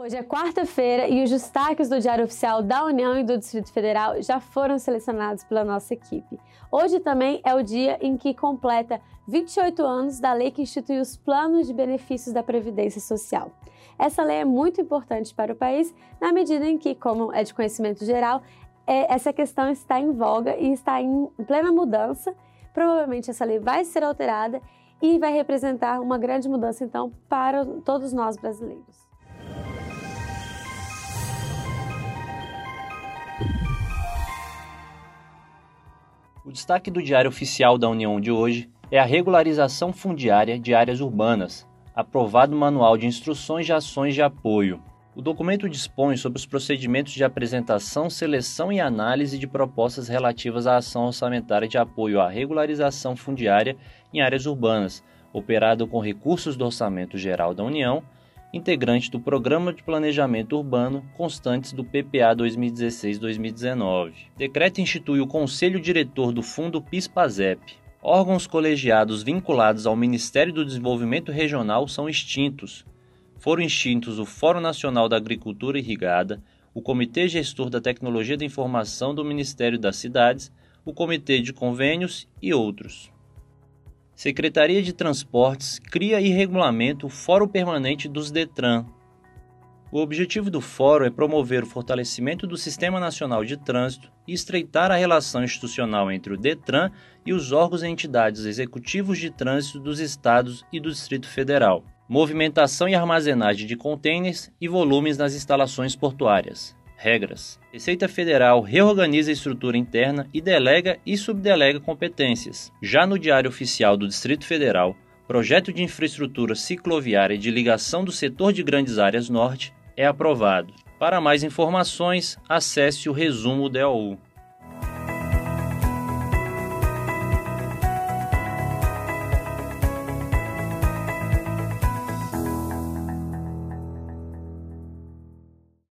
Hoje é quarta-feira e os destaques do Diário Oficial da União e do Distrito Federal já foram selecionados pela nossa equipe. Hoje também é o dia em que completa 28 anos da lei que institui os planos de benefícios da Previdência Social. Essa lei é muito importante para o país na medida em que, como é de conhecimento geral, é, essa questão está em voga e está em plena mudança. Provavelmente essa lei vai ser alterada e vai representar uma grande mudança, então, para todos nós brasileiros. O destaque do Diário Oficial da União de hoje é a regularização fundiária de áreas urbanas, aprovado Manual de Instruções de Ações de Apoio. O documento dispõe sobre os procedimentos de apresentação, seleção e análise de propostas relativas à ação orçamentária de apoio à regularização fundiária em áreas urbanas, operado com recursos do Orçamento Geral da União integrante do Programa de Planejamento Urbano constantes do PPA 2016-2019. Decreto institui o Conselho Diretor do Fundo PIS-PASEP. Órgãos colegiados vinculados ao Ministério do Desenvolvimento Regional são extintos. Foram extintos o Fórum Nacional da Agricultura Irrigada, o Comitê Gestor da Tecnologia da Informação do Ministério das Cidades, o Comitê de Convênios e outros. Secretaria de Transportes cria e regulamenta o Fórum Permanente dos Detran. O objetivo do fórum é promover o fortalecimento do Sistema Nacional de Trânsito e estreitar a relação institucional entre o Detran e os órgãos e entidades executivos de trânsito dos estados e do Distrito Federal. Movimentação e armazenagem de contêineres e volumes nas instalações portuárias regras. Receita Federal reorganiza a estrutura interna e delega e subdelega competências. Já no Diário Oficial do Distrito Federal, projeto de infraestrutura cicloviária de ligação do setor de grandes áreas norte é aprovado. Para mais informações, acesse o resumo DOU.